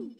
Ooh.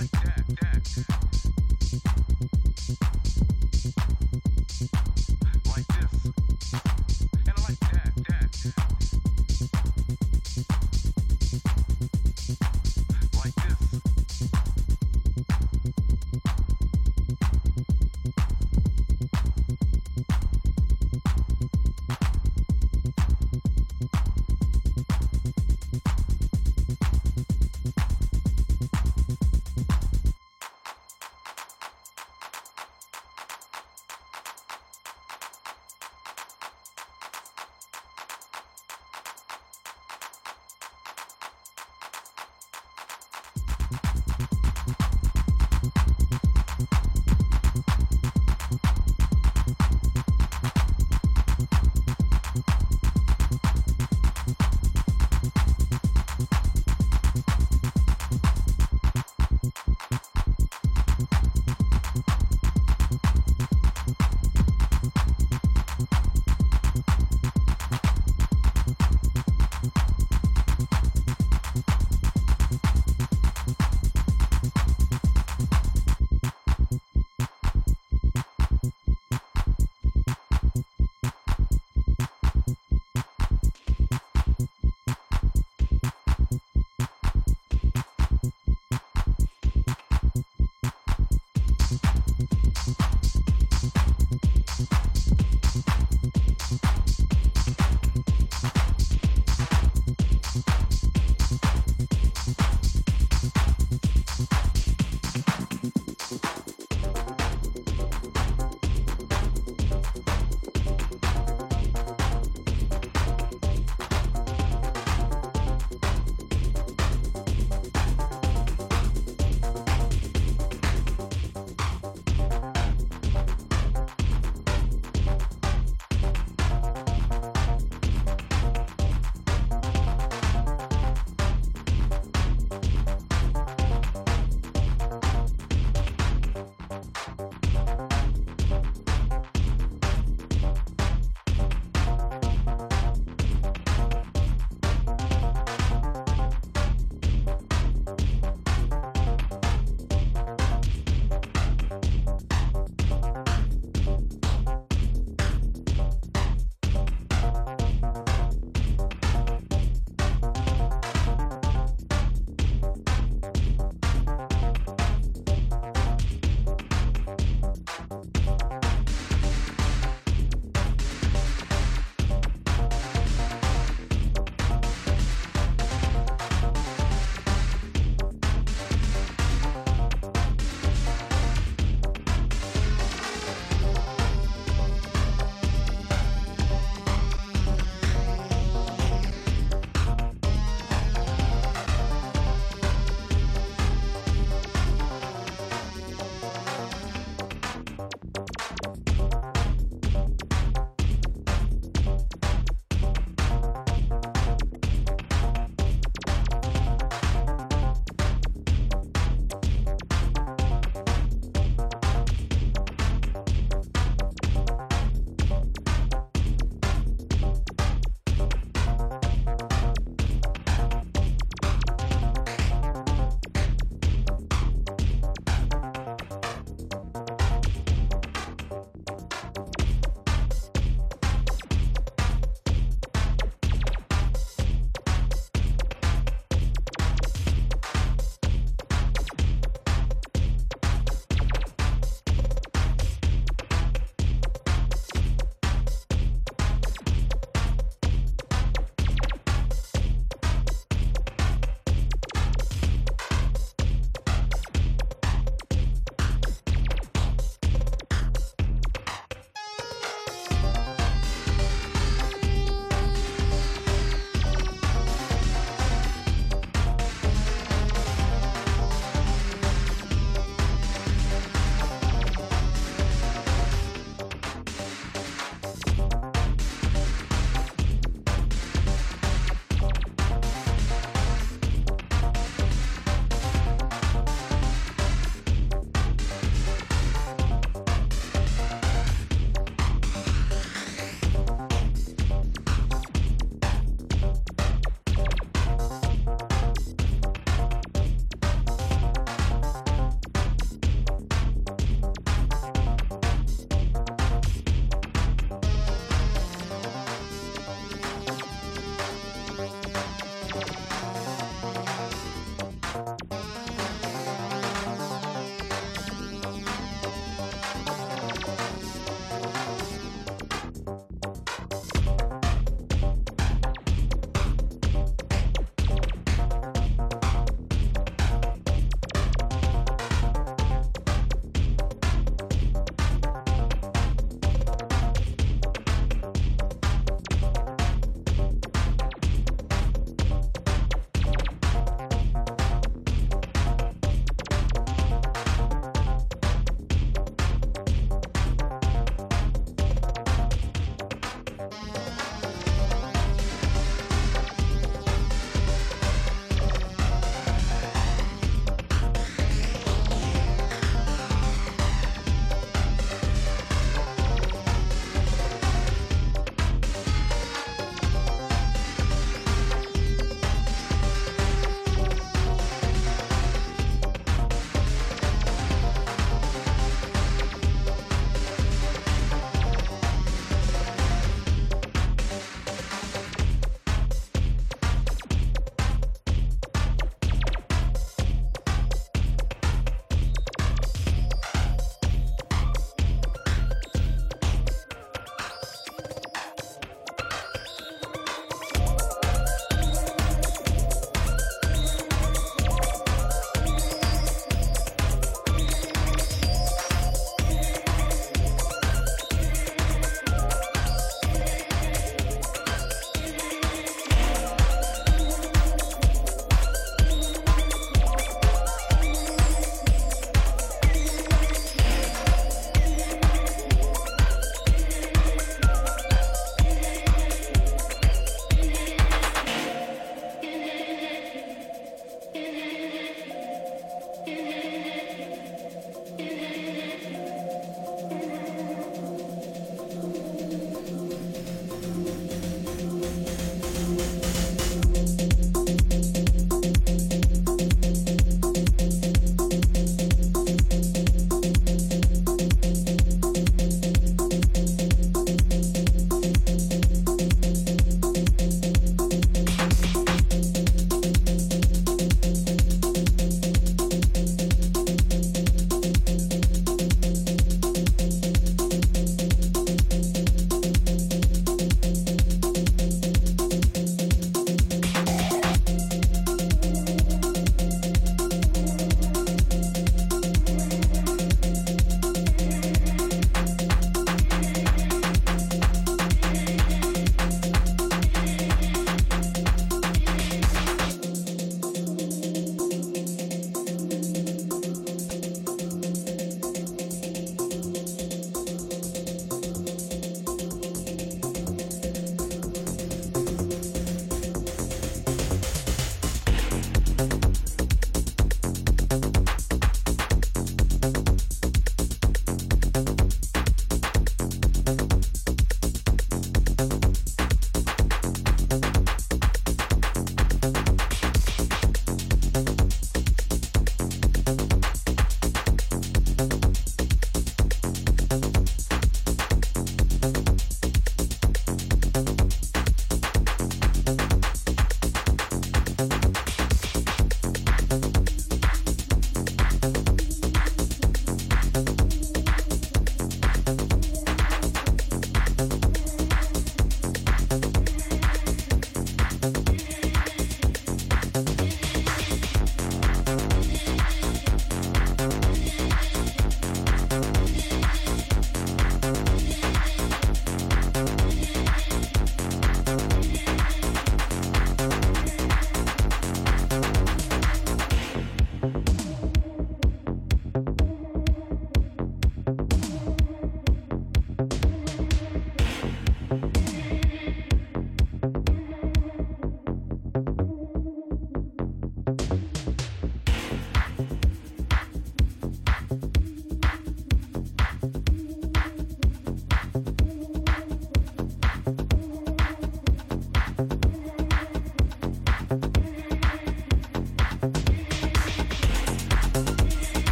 like that, that.